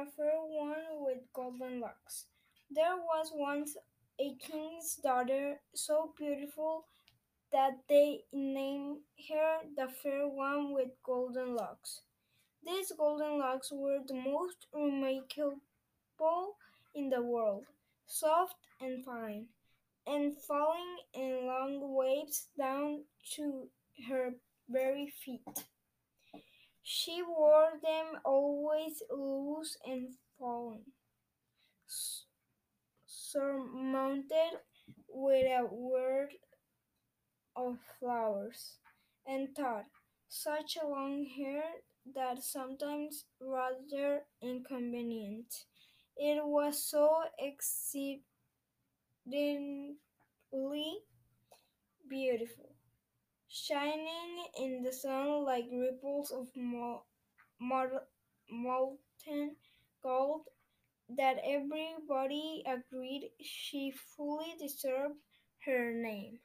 the fair one with golden locks. There was once a king's daughter so beautiful that they named her the fair one with golden locks. These golden locks were the most remarkable in the world, soft and fine, and falling in long waves down to her very feet. She wore them always loose and falling, surmounted with a wreath of flowers, and thought such a long hair that sometimes rather inconvenient. It was so exceedingly beautiful, shining in the sun like ripples of mol- molten gold, that everybody agreed she fully deserved her name.